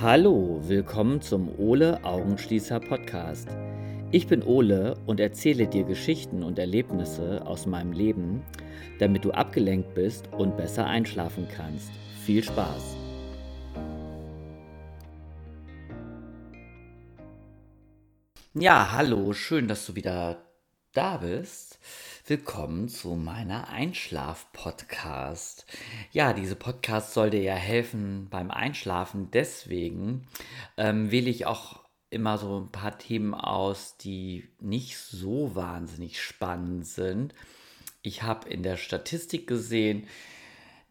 Hallo, willkommen zum Ole Augenschließer Podcast. Ich bin Ole und erzähle dir Geschichten und Erlebnisse aus meinem Leben, damit du abgelenkt bist und besser einschlafen kannst. Viel Spaß! Ja, hallo, schön, dass du wieder da bist. Willkommen zu meiner Einschlaf-Podcast. Ja, diese Podcast soll dir ja helfen beim Einschlafen. Deswegen ähm, wähle ich auch immer so ein paar Themen aus, die nicht so wahnsinnig spannend sind. Ich habe in der Statistik gesehen,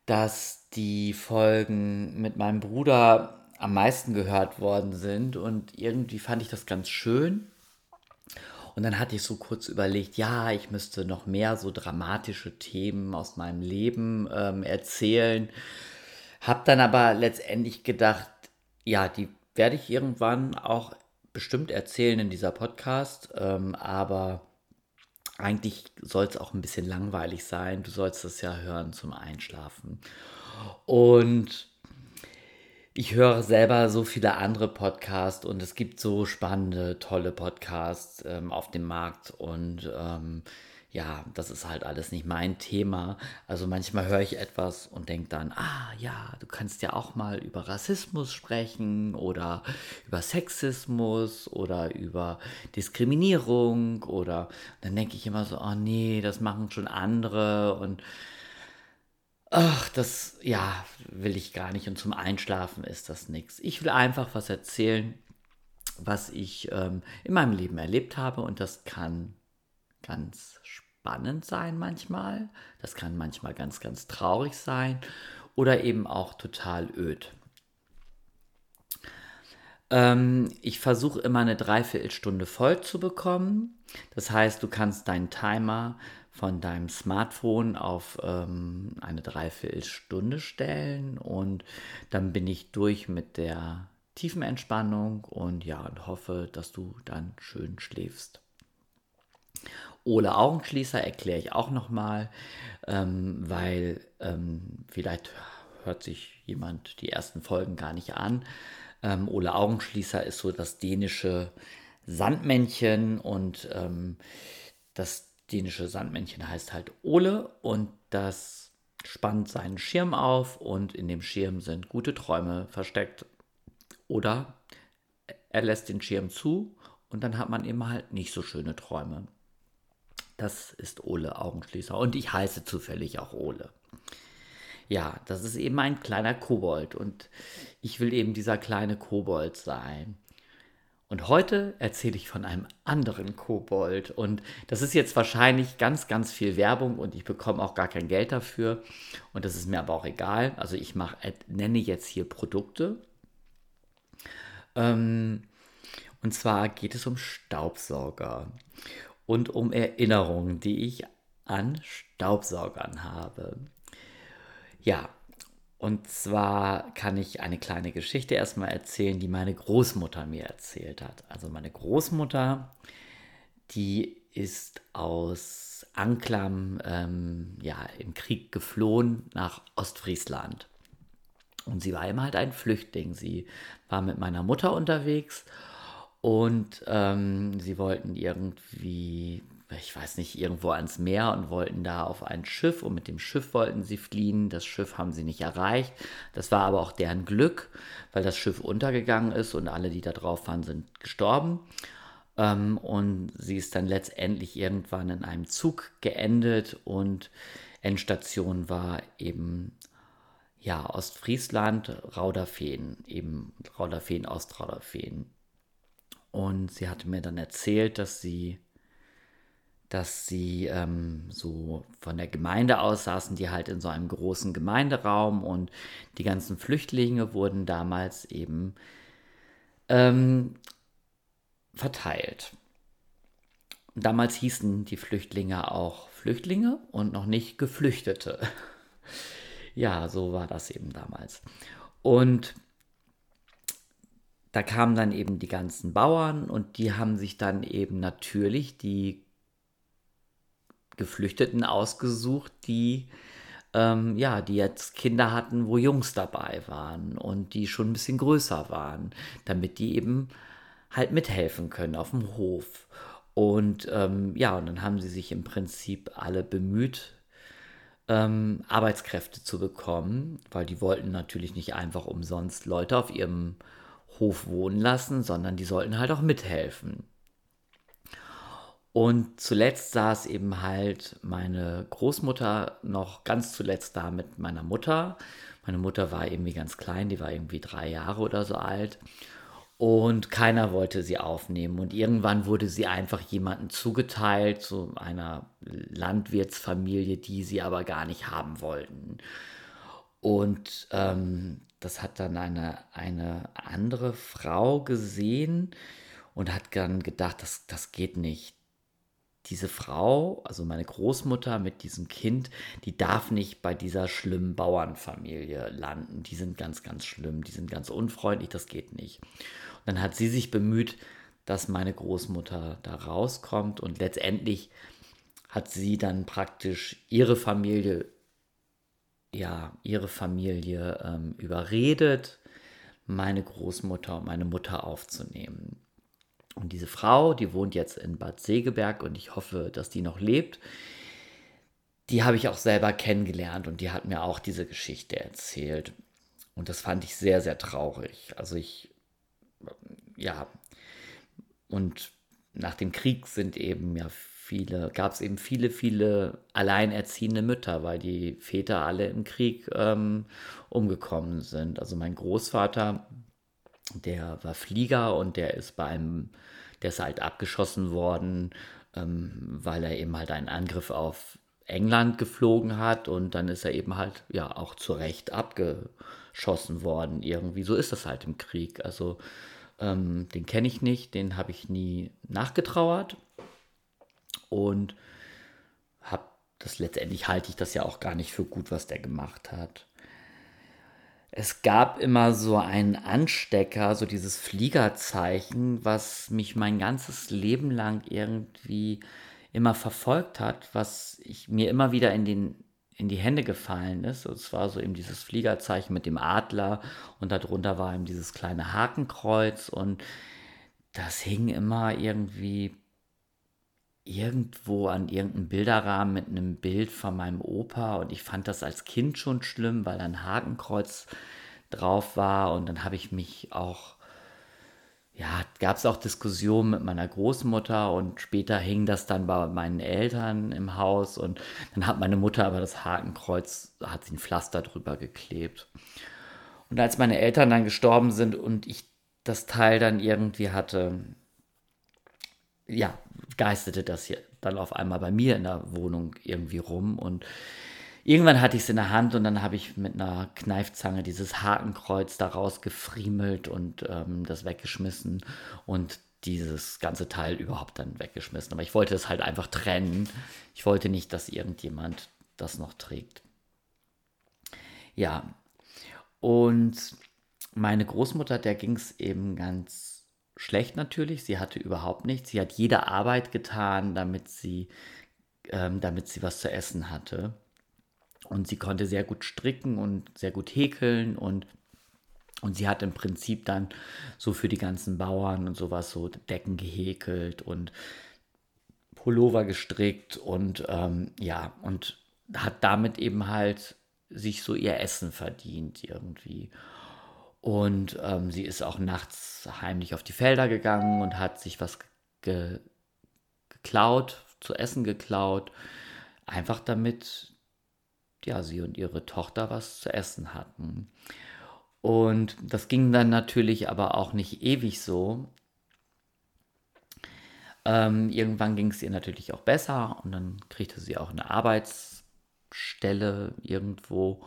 dass die Folgen mit meinem Bruder am meisten gehört worden sind und irgendwie fand ich das ganz schön und dann hatte ich so kurz überlegt, ja, ich müsste noch mehr so dramatische Themen aus meinem Leben ähm, erzählen. Hab dann aber letztendlich gedacht, ja, die werde ich irgendwann auch bestimmt erzählen in dieser Podcast, ähm, aber eigentlich soll es auch ein bisschen langweilig sein. Du sollst es ja hören zum Einschlafen. Und ich höre selber so viele andere Podcasts und es gibt so spannende, tolle Podcasts ähm, auf dem Markt und ähm, ja, das ist halt alles nicht mein Thema. Also manchmal höre ich etwas und denke dann, ah ja, du kannst ja auch mal über Rassismus sprechen oder über Sexismus oder über Diskriminierung oder dann denke ich immer so, oh nee, das machen schon andere und Ach, das, ja, will ich gar nicht. Und zum Einschlafen ist das nichts. Ich will einfach was erzählen, was ich ähm, in meinem Leben erlebt habe. Und das kann ganz spannend sein manchmal. Das kann manchmal ganz, ganz traurig sein. Oder eben auch total öd. Ähm, ich versuche immer eine Dreiviertelstunde voll zu bekommen. Das heißt, du kannst deinen Timer von deinem Smartphone auf ähm, eine Dreiviertelstunde stellen und dann bin ich durch mit der tiefen Entspannung und ja, und hoffe, dass du dann schön schläfst. Ohne Augenschließer erkläre ich auch nochmal, ähm, weil ähm, vielleicht hört sich jemand die ersten Folgen gar nicht an. Ähm, Ole Augenschließer ist so das dänische Sandmännchen und ähm, das dänische Sandmännchen heißt halt Ole und das spannt seinen Schirm auf und in dem Schirm sind gute Träume versteckt. Oder er lässt den Schirm zu und dann hat man eben halt nicht so schöne Träume. Das ist Ole Augenschließer und ich heiße zufällig auch Ole. Ja, das ist eben ein kleiner Kobold und ich will eben dieser kleine Kobold sein. Und heute erzähle ich von einem anderen Kobold. Und das ist jetzt wahrscheinlich ganz, ganz viel Werbung und ich bekomme auch gar kein Geld dafür. Und das ist mir aber auch egal. Also ich mach, äh, nenne jetzt hier Produkte. Ähm, und zwar geht es um Staubsauger und um Erinnerungen, die ich an Staubsaugern habe. Ja, und zwar kann ich eine kleine Geschichte erstmal erzählen, die meine Großmutter mir erzählt hat. Also meine Großmutter, die ist aus Anklam ähm, ja, im Krieg geflohen nach Ostfriesland. Und sie war immer halt ein Flüchtling. Sie war mit meiner Mutter unterwegs und ähm, sie wollten irgendwie ich weiß nicht, irgendwo ans Meer und wollten da auf ein Schiff und mit dem Schiff wollten sie fliehen. Das Schiff haben sie nicht erreicht. Das war aber auch deren Glück, weil das Schiff untergegangen ist und alle, die da drauf waren, sind gestorben. Ähm, und sie ist dann letztendlich irgendwann in einem Zug geendet und Endstation war eben ja Ostfriesland, Rauderfehn, eben Rauderfehn, Ostrauderfehn. Und sie hatte mir dann erzählt, dass sie dass sie ähm, so von der Gemeinde aus saßen, die halt in so einem großen Gemeinderaum und die ganzen Flüchtlinge wurden damals eben ähm, verteilt. Damals hießen die Flüchtlinge auch Flüchtlinge und noch nicht Geflüchtete. ja, so war das eben damals. Und da kamen dann eben die ganzen Bauern und die haben sich dann eben natürlich die Geflüchteten ausgesucht, die ähm, ja, die jetzt Kinder hatten, wo Jungs dabei waren und die schon ein bisschen größer waren, damit die eben halt mithelfen können auf dem Hof. Und ähm, ja, und dann haben sie sich im Prinzip alle bemüht, ähm, Arbeitskräfte zu bekommen, weil die wollten natürlich nicht einfach umsonst Leute auf ihrem Hof wohnen lassen, sondern die sollten halt auch mithelfen. Und zuletzt saß eben halt meine Großmutter noch ganz zuletzt da mit meiner Mutter. Meine Mutter war irgendwie ganz klein, die war irgendwie drei Jahre oder so alt. Und keiner wollte sie aufnehmen. Und irgendwann wurde sie einfach jemandem zugeteilt, zu einer Landwirtsfamilie, die sie aber gar nicht haben wollten. Und ähm, das hat dann eine, eine andere Frau gesehen und hat dann gedacht, das, das geht nicht diese Frau, also meine Großmutter mit diesem Kind, die darf nicht bei dieser schlimmen Bauernfamilie landen. Die sind ganz, ganz schlimm, die sind ganz unfreundlich, das geht nicht. Und dann hat sie sich bemüht, dass meine Großmutter da rauskommt und letztendlich hat sie dann praktisch ihre Familie, ja, ihre Familie ähm, überredet, meine Großmutter und meine Mutter aufzunehmen. Und diese Frau, die wohnt jetzt in Bad Segeberg und ich hoffe, dass die noch lebt. Die habe ich auch selber kennengelernt und die hat mir auch diese Geschichte erzählt. Und das fand ich sehr, sehr traurig. Also ich, ja, und nach dem Krieg sind eben ja viele, gab es eben viele, viele alleinerziehende Mütter, weil die Väter alle im Krieg ähm, umgekommen sind. Also mein Großvater, der war Flieger und der ist bei einem, der ist halt abgeschossen worden, ähm, weil er eben halt einen Angriff auf England geflogen hat und dann ist er eben halt ja auch zu Recht abgeschossen worden. Irgendwie so ist das halt im Krieg. Also ähm, den kenne ich nicht, den habe ich nie nachgetrauert und habe das letztendlich halte ich das ja auch gar nicht für gut, was der gemacht hat es gab immer so einen Anstecker, so dieses Fliegerzeichen, was mich mein ganzes Leben lang irgendwie immer verfolgt hat, was ich mir immer wieder in den in die Hände gefallen ist. Und zwar so eben dieses Fliegerzeichen mit dem Adler und darunter war eben dieses kleine Hakenkreuz und das hing immer irgendwie irgendwo an irgendeinem Bilderrahmen mit einem Bild von meinem Opa und ich fand das als Kind schon schlimm, weil ein Hakenkreuz drauf war und dann habe ich mich auch, ja, gab es auch Diskussionen mit meiner Großmutter und später hing das dann bei meinen Eltern im Haus und dann hat meine Mutter aber das Hakenkreuz, hat sie ein Pflaster drüber geklebt. Und als meine Eltern dann gestorben sind und ich das Teil dann irgendwie hatte, ja, geistete das hier dann auf einmal bei mir in der Wohnung irgendwie rum und irgendwann hatte ich es in der Hand und dann habe ich mit einer Kneifzange dieses Hakenkreuz da rausgefriemelt und ähm, das weggeschmissen und dieses ganze Teil überhaupt dann weggeschmissen. Aber ich wollte es halt einfach trennen. Ich wollte nicht, dass irgendjemand das noch trägt. Ja, und meine Großmutter, der ging es eben ganz schlecht natürlich. Sie hatte überhaupt nichts. Sie hat jede Arbeit getan, damit sie, ähm, damit sie was zu essen hatte. Und sie konnte sehr gut stricken und sehr gut häkeln und, und sie hat im Prinzip dann so für die ganzen Bauern und sowas so Decken gehäkelt und Pullover gestrickt und ähm, ja, und hat damit eben halt sich so ihr Essen verdient irgendwie. Und ähm, sie ist auch nachts heimlich auf die Felder gegangen und hat sich was ge geklaut, zu essen geklaut, einfach damit ja, sie und ihre Tochter was zu essen hatten. Und das ging dann natürlich aber auch nicht ewig so. Ähm, irgendwann ging es ihr natürlich auch besser und dann kriegte sie auch eine Arbeitsstelle irgendwo.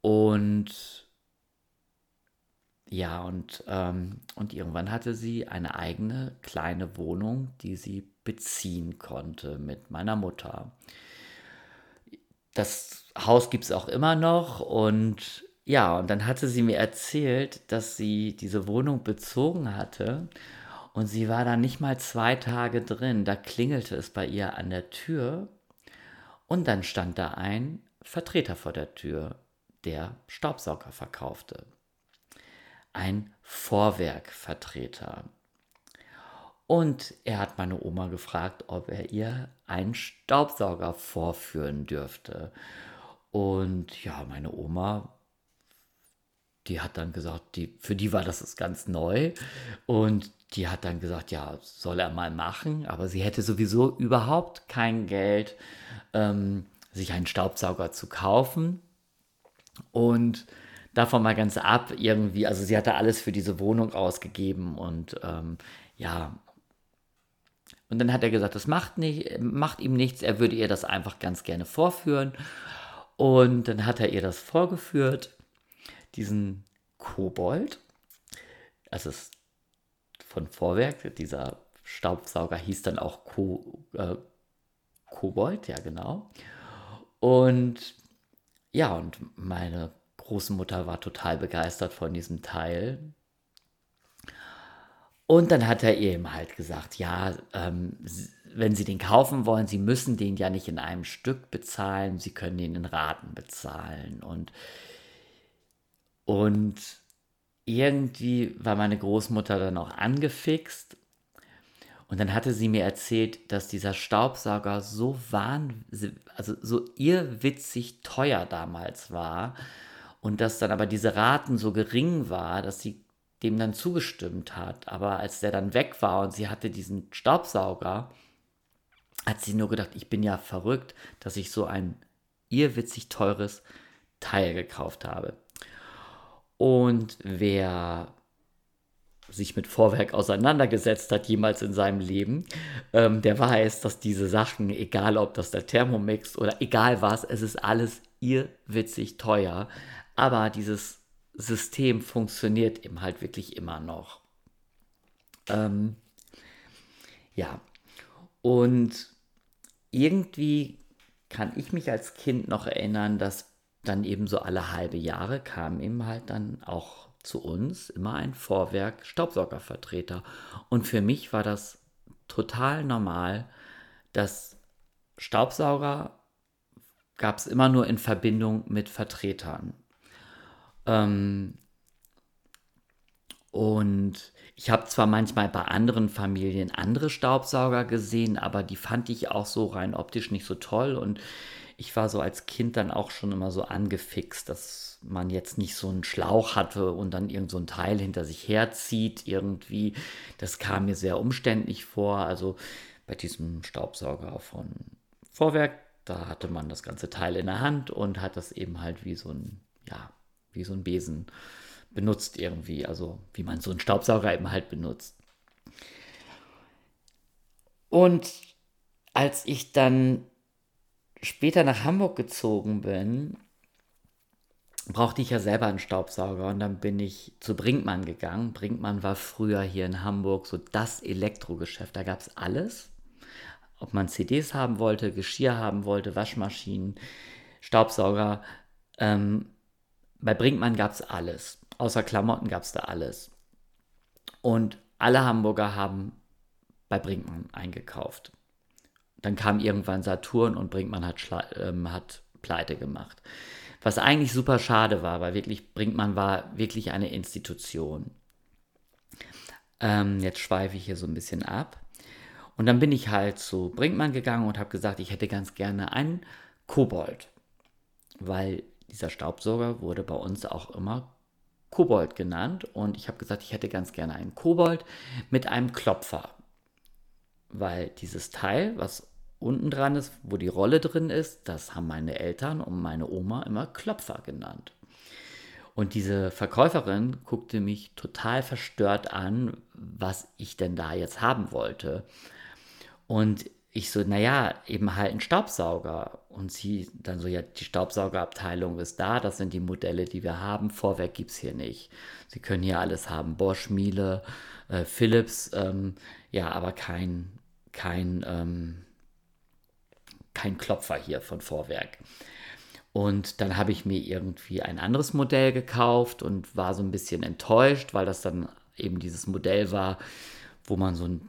Und ja, und, ähm, und irgendwann hatte sie eine eigene kleine Wohnung, die sie beziehen konnte mit meiner Mutter. Das Haus gibt es auch immer noch und ja, und dann hatte sie mir erzählt, dass sie diese Wohnung bezogen hatte und sie war da nicht mal zwei Tage drin. Da klingelte es bei ihr an der Tür und dann stand da ein Vertreter vor der Tür, der Staubsauger verkaufte. Ein Vorwerkvertreter. Und er hat meine Oma gefragt, ob er ihr einen Staubsauger vorführen dürfte. Und ja, meine Oma, die hat dann gesagt, die, für die war das ganz neu. Und die hat dann gesagt, ja, soll er mal machen. Aber sie hätte sowieso überhaupt kein Geld, ähm, sich einen Staubsauger zu kaufen. Und davon mal ganz ab, irgendwie, also sie hatte alles für diese Wohnung ausgegeben und ähm, ja, und dann hat er gesagt, das macht, nicht, macht ihm nichts, er würde ihr das einfach ganz gerne vorführen. Und dann hat er ihr das vorgeführt, diesen Kobold. Also es von Vorwerk, dieser Staubsauger hieß dann auch Ko, äh, Kobold, ja genau. Und ja, und meine Großmutter war total begeistert von diesem Teil. Und dann hat er ihr eben halt gesagt, ja, ähm, wenn Sie den kaufen wollen, Sie müssen den ja nicht in einem Stück bezahlen, Sie können den in Raten bezahlen. Und, und irgendwie war meine Großmutter dann auch angefixt. Und dann hatte sie mir erzählt, dass dieser Staubsauger so wahnsinnig, also so irrwitzig teuer damals war. Und dass dann aber diese Raten so gering war, dass sie dem dann zugestimmt hat. Aber als der dann weg war und sie hatte diesen Staubsauger, hat sie nur gedacht, ich bin ja verrückt, dass ich so ein irrwitzig teures Teil gekauft habe. Und wer sich mit Vorwerk auseinandergesetzt hat, jemals in seinem Leben, ähm, der weiß, dass diese Sachen, egal ob das der Thermomix oder egal was, es ist alles irrwitzig teuer. Aber dieses System funktioniert eben halt wirklich immer noch. Ähm, ja, und irgendwie kann ich mich als Kind noch erinnern, dass dann eben so alle halbe Jahre kam eben halt dann auch zu uns immer ein Vorwerk Staubsaugervertreter. Und für mich war das total normal, dass Staubsauger gab es immer nur in Verbindung mit Vertretern. Ähm, und ich habe zwar manchmal bei anderen Familien andere Staubsauger gesehen, aber die fand ich auch so rein optisch nicht so toll. Und ich war so als Kind dann auch schon immer so angefixt, dass man jetzt nicht so einen Schlauch hatte und dann irgend so ein Teil hinter sich herzieht irgendwie. Das kam mir sehr umständlich vor. Also bei diesem Staubsauger von Vorwerk, da hatte man das ganze Teil in der Hand und hat das eben halt wie so ein, ja, wie so ein Besen benutzt irgendwie. Also wie man so einen Staubsauger eben halt benutzt. Und als ich dann später nach Hamburg gezogen bin, brauchte ich ja selber einen Staubsauger und dann bin ich zu Brinkmann gegangen. Brinkmann war früher hier in Hamburg so das Elektrogeschäft. Da gab es alles. Ob man CDs haben wollte, Geschirr haben wollte, Waschmaschinen, Staubsauger. Ähm, bei Brinkmann gab es alles. Außer Klamotten gab es da alles. Und alle Hamburger haben bei Brinkmann eingekauft. Dann kam irgendwann Saturn und Brinkmann hat, ähm, hat pleite gemacht. Was eigentlich super schade war, weil wirklich Brinkmann war wirklich eine Institution. Ähm, jetzt schweife ich hier so ein bisschen ab. Und dann bin ich halt zu Brinkmann gegangen und habe gesagt, ich hätte ganz gerne einen Kobold. Weil dieser Staubsauger wurde bei uns auch immer Kobold genannt und ich habe gesagt, ich hätte ganz gerne einen Kobold mit einem Klopfer, weil dieses Teil, was unten dran ist, wo die Rolle drin ist, das haben meine Eltern und meine Oma immer Klopfer genannt. Und diese Verkäuferin guckte mich total verstört an, was ich denn da jetzt haben wollte. Und ich so, naja, eben halt ein Staubsauger. Und sie dann so, ja, die Staubsaugerabteilung ist da, das sind die Modelle, die wir haben. Vorwerk gibt es hier nicht. Sie können hier alles haben, Bosch, Miele, äh, Philips, ähm, ja, aber kein, kein, ähm, kein Klopfer hier von Vorwerk. Und dann habe ich mir irgendwie ein anderes Modell gekauft und war so ein bisschen enttäuscht, weil das dann eben dieses Modell war, wo man so ein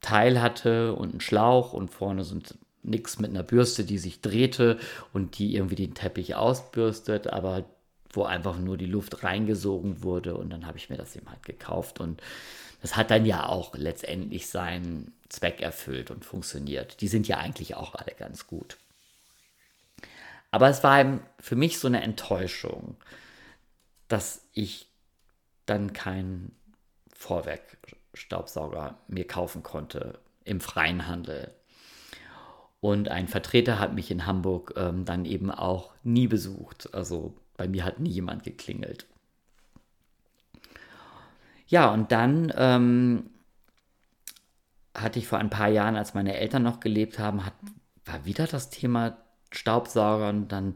Teil hatte und einen Schlauch und vorne so ein nichts mit einer Bürste, die sich drehte und die irgendwie den Teppich ausbürstet, aber wo einfach nur die Luft reingesogen wurde und dann habe ich mir das eben halt gekauft und das hat dann ja auch letztendlich seinen Zweck erfüllt und funktioniert. Die sind ja eigentlich auch alle ganz gut. Aber es war für mich so eine Enttäuschung, dass ich dann keinen Vorwerkstaubsauger mir kaufen konnte im freien Handel. Und ein Vertreter hat mich in Hamburg ähm, dann eben auch nie besucht. Also bei mir hat nie jemand geklingelt. Ja, und dann ähm, hatte ich vor ein paar Jahren, als meine Eltern noch gelebt haben, hat, war wieder das Thema Staubsauger und dann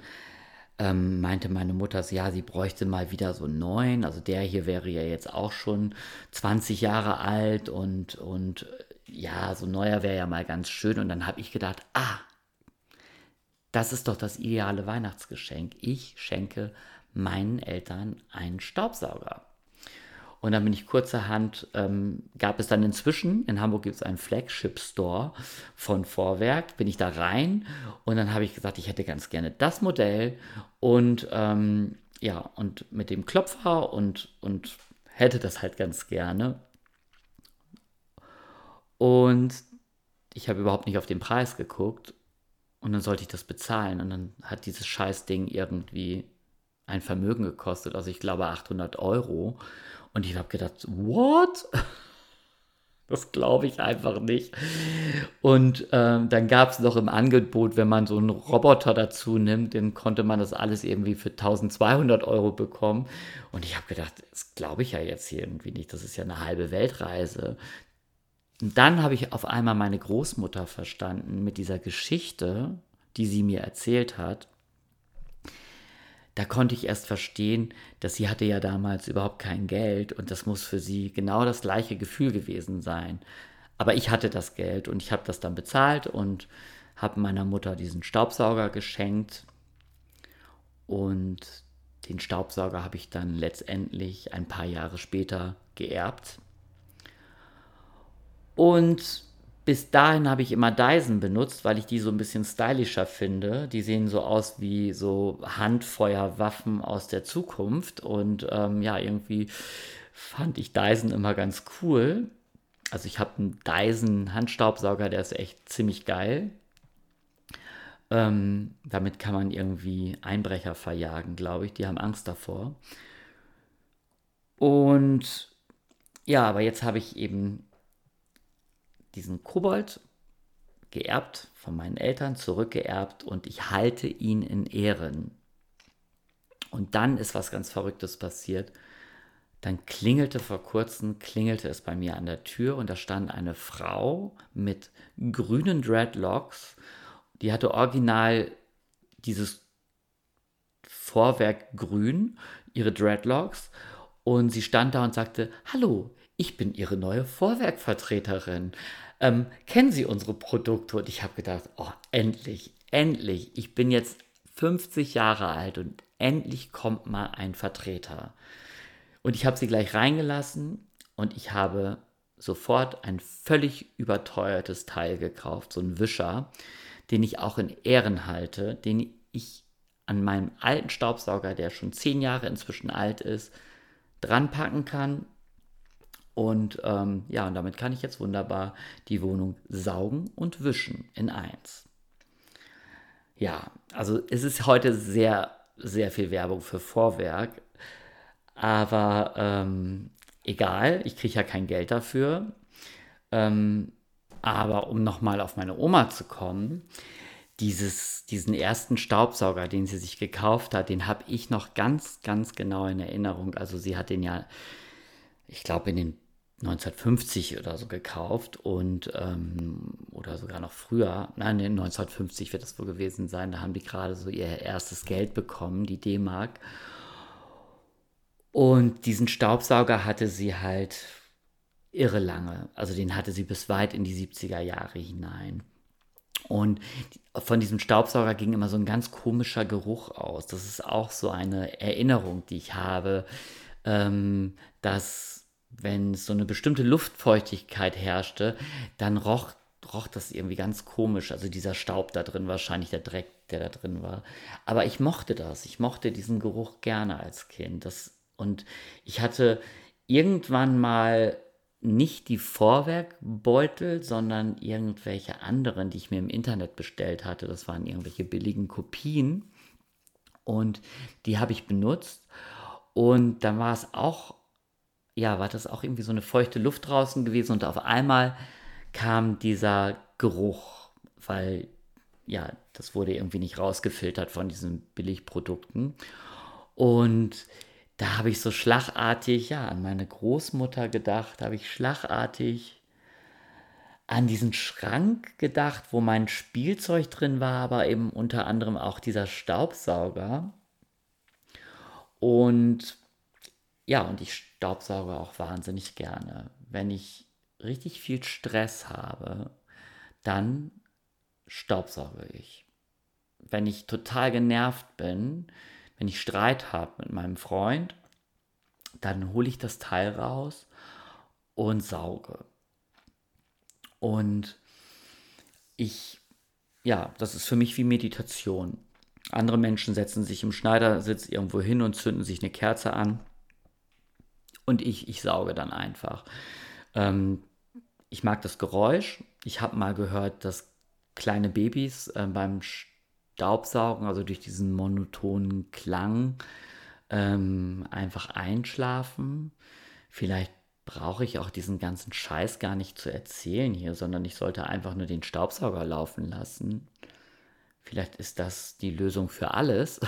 ähm, meinte meine Mutter, ja, sie bräuchte mal wieder so einen neuen. Also der hier wäre ja jetzt auch schon 20 Jahre alt und, und ja, so neuer wäre ja mal ganz schön. Und dann habe ich gedacht, ah, das ist doch das ideale Weihnachtsgeschenk. Ich schenke meinen Eltern einen Staubsauger. Und dann bin ich kurzerhand, ähm, gab es dann inzwischen, in Hamburg gibt es einen Flagship Store von Vorwerk, bin ich da rein und dann habe ich gesagt, ich hätte ganz gerne das Modell und ähm, ja, und mit dem Klopfer und, und hätte das halt ganz gerne. Und ich habe überhaupt nicht auf den Preis geguckt und dann sollte ich das bezahlen und dann hat dieses Scheißding irgendwie ein Vermögen gekostet, also ich glaube 800 Euro. Und ich habe gedacht, what? Das glaube ich einfach nicht. Und ähm, dann gab es noch im Angebot, wenn man so einen Roboter dazu nimmt, dann konnte man das alles irgendwie für 1200 Euro bekommen. Und ich habe gedacht, das glaube ich ja jetzt hier irgendwie nicht. Das ist ja eine halbe Weltreise. Und dann habe ich auf einmal meine Großmutter verstanden mit dieser Geschichte, die sie mir erzählt hat da konnte ich erst verstehen, dass sie hatte ja damals überhaupt kein Geld und das muss für sie genau das gleiche Gefühl gewesen sein. Aber ich hatte das Geld und ich habe das dann bezahlt und habe meiner Mutter diesen Staubsauger geschenkt und den Staubsauger habe ich dann letztendlich ein paar Jahre später geerbt. Und bis dahin habe ich immer Dyson benutzt, weil ich die so ein bisschen stylischer finde. Die sehen so aus wie so Handfeuerwaffen aus der Zukunft. Und ähm, ja, irgendwie fand ich Dyson immer ganz cool. Also ich habe einen Dyson Handstaubsauger, der ist echt ziemlich geil. Ähm, damit kann man irgendwie Einbrecher verjagen, glaube ich. Die haben Angst davor. Und ja, aber jetzt habe ich eben diesen Kobold geerbt von meinen Eltern, zurückgeerbt und ich halte ihn in Ehren. Und dann ist was ganz Verrücktes passiert. Dann klingelte vor kurzem, klingelte es bei mir an der Tür und da stand eine Frau mit grünen Dreadlocks. Die hatte original dieses Vorwerk grün, ihre Dreadlocks. Und sie stand da und sagte, hallo, ich bin Ihre neue Vorwerkvertreterin. Ähm, kennen Sie unsere Produkte? Und ich habe gedacht, oh, endlich, endlich. Ich bin jetzt 50 Jahre alt und endlich kommt mal ein Vertreter. Und ich habe sie gleich reingelassen und ich habe sofort ein völlig überteuertes Teil gekauft, so ein Wischer, den ich auch in Ehren halte, den ich an meinem alten Staubsauger, der schon zehn Jahre inzwischen alt ist, dran packen kann und ähm, ja, und damit kann ich jetzt wunderbar die Wohnung saugen und wischen in eins. Ja, also es ist heute sehr, sehr viel Werbung für Vorwerk. Aber ähm, egal, ich kriege ja kein Geld dafür. Ähm, aber um nochmal auf meine Oma zu kommen, dieses, diesen ersten Staubsauger, den sie sich gekauft hat, den habe ich noch ganz, ganz genau in Erinnerung. Also sie hat den ja, ich glaube, in den 1950 oder so gekauft und ähm, oder sogar noch früher, nein, 1950 wird das wohl gewesen sein, da haben die gerade so ihr erstes Geld bekommen, die D-Mark. Und diesen Staubsauger hatte sie halt irre lange, also den hatte sie bis weit in die 70er Jahre hinein. Und von diesem Staubsauger ging immer so ein ganz komischer Geruch aus. Das ist auch so eine Erinnerung, die ich habe, ähm, dass wenn so eine bestimmte Luftfeuchtigkeit herrschte, dann roch, roch das irgendwie ganz komisch. Also dieser Staub da drin, wahrscheinlich der Dreck, der da drin war. Aber ich mochte das. Ich mochte diesen Geruch gerne als Kind. Das, und ich hatte irgendwann mal nicht die Vorwerkbeutel, sondern irgendwelche anderen, die ich mir im Internet bestellt hatte. Das waren irgendwelche billigen Kopien. Und die habe ich benutzt. Und dann war es auch, ja, war das auch irgendwie so eine feuchte Luft draußen gewesen. Und auf einmal kam dieser Geruch, weil, ja, das wurde irgendwie nicht rausgefiltert von diesen Billigprodukten. Und da habe ich so schlagartig, ja, an meine Großmutter gedacht, habe ich schlagartig an diesen Schrank gedacht, wo mein Spielzeug drin war, aber eben unter anderem auch dieser Staubsauger. Und ja, und ich staubsauge auch wahnsinnig gerne. Wenn ich richtig viel Stress habe, dann staubsauge ich. Wenn ich total genervt bin, wenn ich Streit habe mit meinem Freund, dann hole ich das Teil raus und sauge. Und ich, ja, das ist für mich wie Meditation. Andere Menschen setzen sich im Schneidersitz irgendwo hin und zünden sich eine Kerze an. Und ich, ich sauge dann einfach. Ähm, ich mag das Geräusch. Ich habe mal gehört, dass kleine Babys äh, beim Staubsaugen, also durch diesen monotonen Klang, ähm, einfach einschlafen. Vielleicht brauche ich auch diesen ganzen Scheiß gar nicht zu erzählen hier, sondern ich sollte einfach nur den Staubsauger laufen lassen. Vielleicht ist das die Lösung für alles.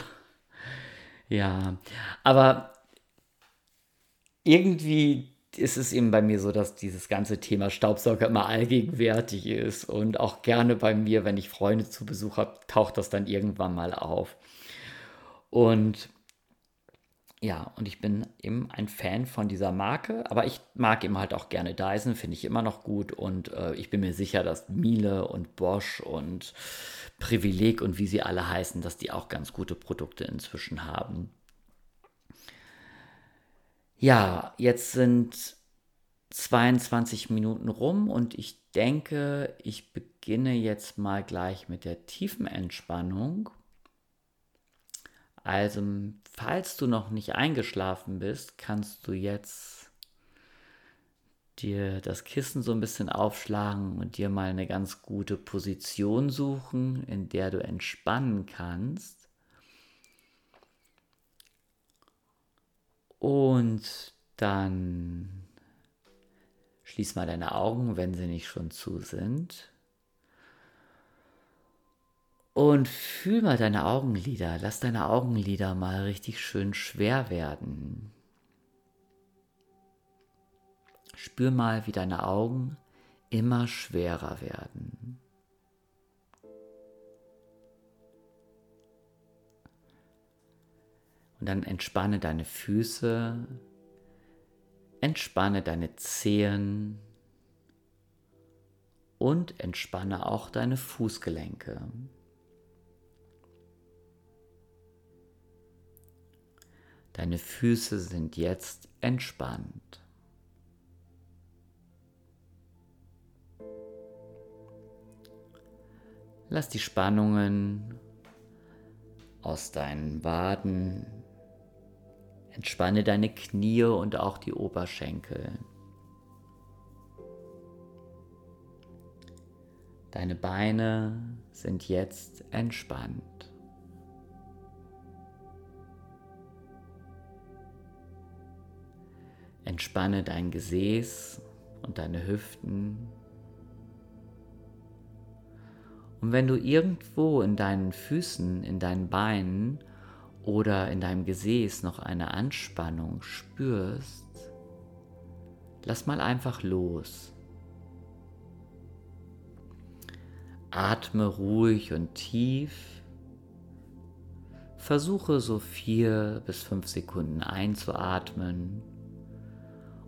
ja, aber irgendwie ist es eben bei mir so, dass dieses ganze Thema Staubsauger immer allgegenwärtig ist und auch gerne bei mir, wenn ich Freunde zu Besuch habe, taucht das dann irgendwann mal auf. Und ja, und ich bin eben ein Fan von dieser Marke, aber ich mag eben halt auch gerne Dyson, finde ich immer noch gut und äh, ich bin mir sicher, dass Miele und Bosch und Privileg und wie sie alle heißen, dass die auch ganz gute Produkte inzwischen haben. Ja, jetzt sind 22 Minuten rum und ich denke, ich beginne jetzt mal gleich mit der tiefen Entspannung. Also, falls du noch nicht eingeschlafen bist, kannst du jetzt dir das Kissen so ein bisschen aufschlagen und dir mal eine ganz gute Position suchen, in der du entspannen kannst. Und dann schließ mal deine Augen, wenn sie nicht schon zu sind. Und fühl mal deine Augenlider. Lass deine Augenlider mal richtig schön schwer werden. Spür mal, wie deine Augen immer schwerer werden. Und dann entspanne deine Füße, entspanne deine Zehen und entspanne auch deine Fußgelenke. Deine Füße sind jetzt entspannt. Lass die Spannungen aus deinen Waden Entspanne deine Knie und auch die Oberschenkel. Deine Beine sind jetzt entspannt. Entspanne dein Gesäß und deine Hüften. Und wenn du irgendwo in deinen Füßen, in deinen Beinen oder in deinem Gesäß noch eine Anspannung spürst, lass mal einfach los. Atme ruhig und tief. Versuche so vier bis fünf Sekunden einzuatmen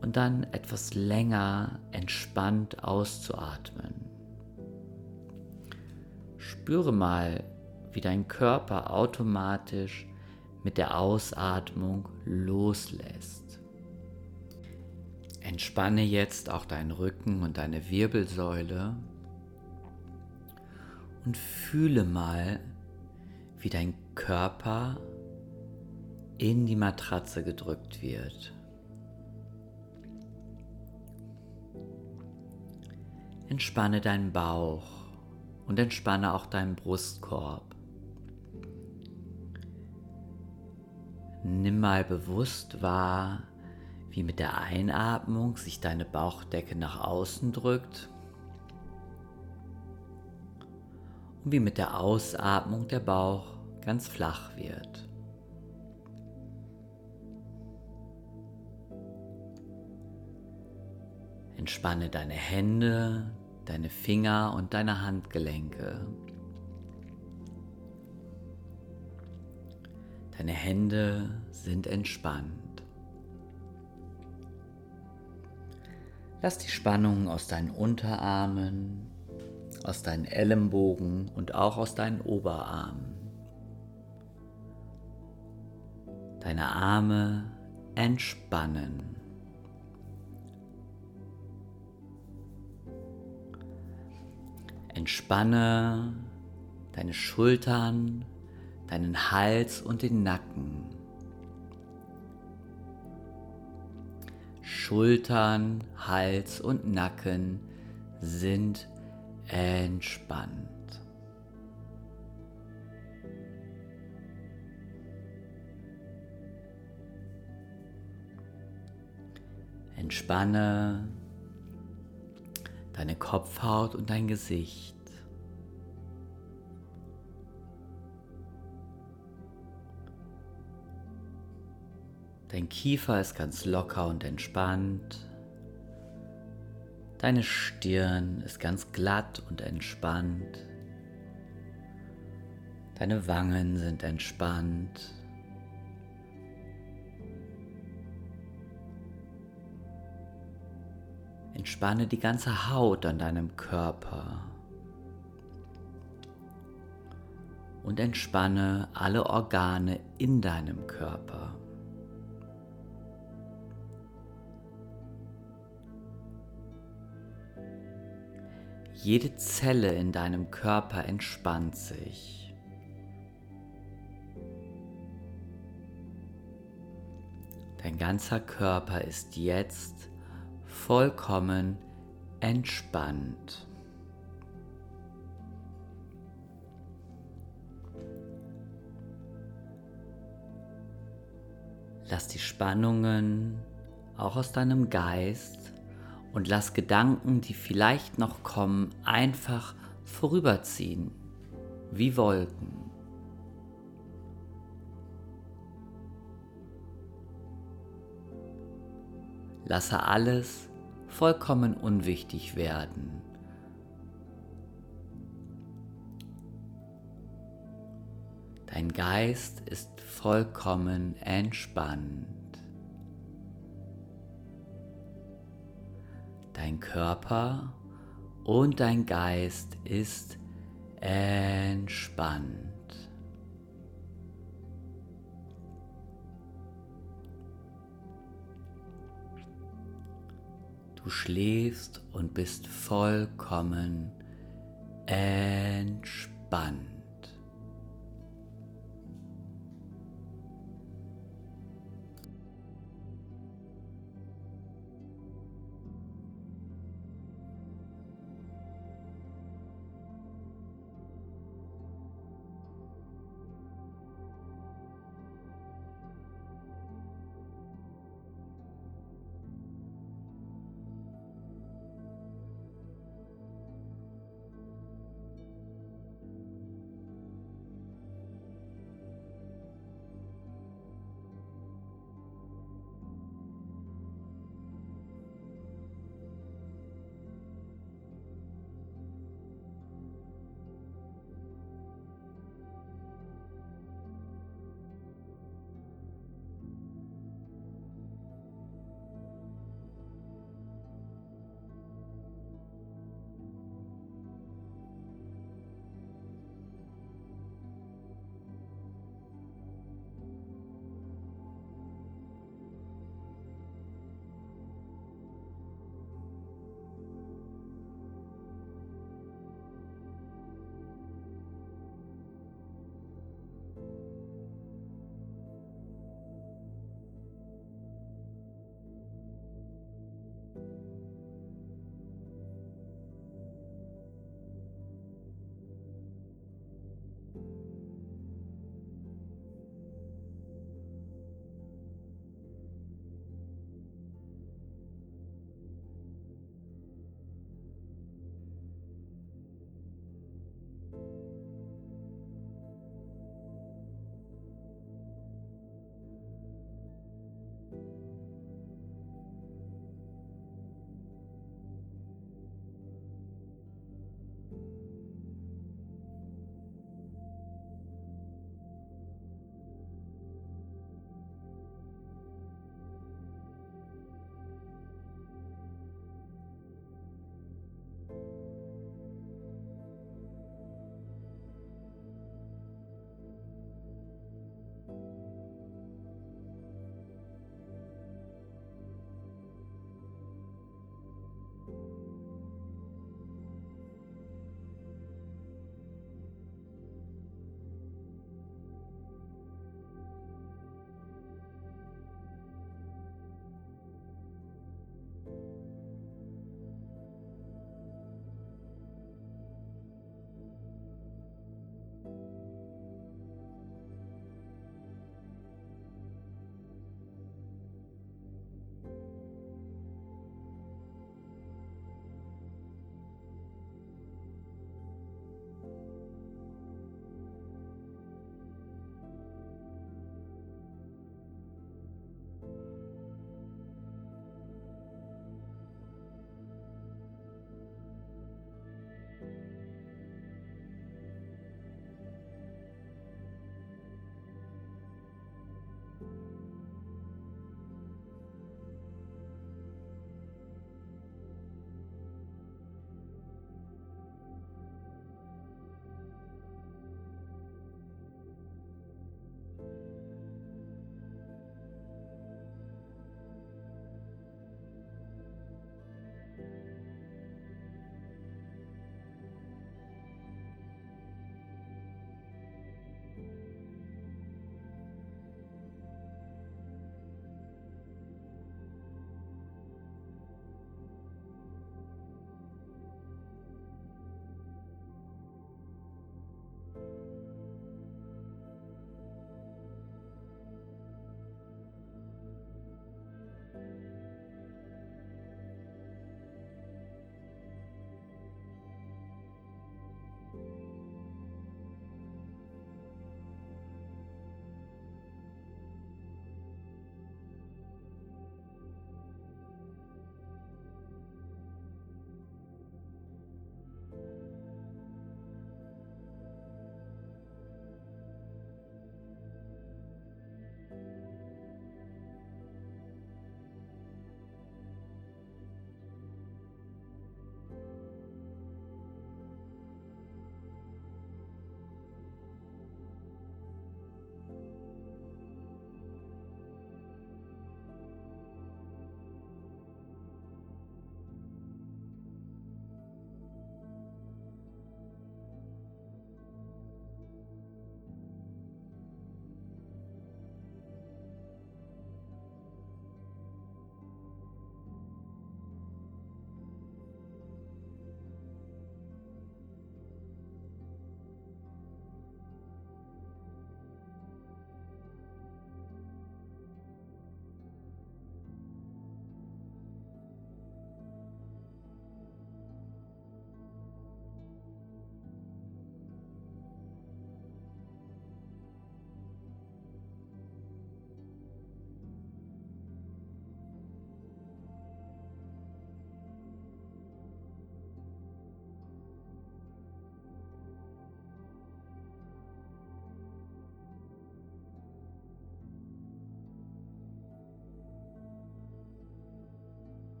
und dann etwas länger entspannt auszuatmen. Spüre mal, wie dein Körper automatisch mit der Ausatmung loslässt. Entspanne jetzt auch deinen Rücken und deine Wirbelsäule und fühle mal, wie dein Körper in die Matratze gedrückt wird. Entspanne deinen Bauch und entspanne auch deinen Brustkorb. Nimm mal bewusst wahr, wie mit der Einatmung sich deine Bauchdecke nach außen drückt und wie mit der Ausatmung der Bauch ganz flach wird. Entspanne deine Hände, deine Finger und deine Handgelenke. Deine Hände sind entspannt. Lass die Spannung aus deinen Unterarmen, aus deinen Ellenbogen und auch aus deinen Oberarmen. Deine Arme entspannen. Entspanne deine Schultern, deinen Hals und den Nacken. Schultern, Hals und Nacken sind entspannt. Entspanne deine Kopfhaut und dein Gesicht. Dein Kiefer ist ganz locker und entspannt. Deine Stirn ist ganz glatt und entspannt. Deine Wangen sind entspannt. Entspanne die ganze Haut an deinem Körper. Und entspanne alle Organe in deinem Körper. Jede Zelle in deinem Körper entspannt sich. Dein ganzer Körper ist jetzt vollkommen entspannt. Lass die Spannungen auch aus deinem Geist und lass Gedanken, die vielleicht noch kommen, einfach vorüberziehen, wie Wolken. Lasse alles vollkommen unwichtig werden. Dein Geist ist vollkommen entspannt. Dein Körper und dein Geist ist entspannt. Du schläfst und bist vollkommen entspannt.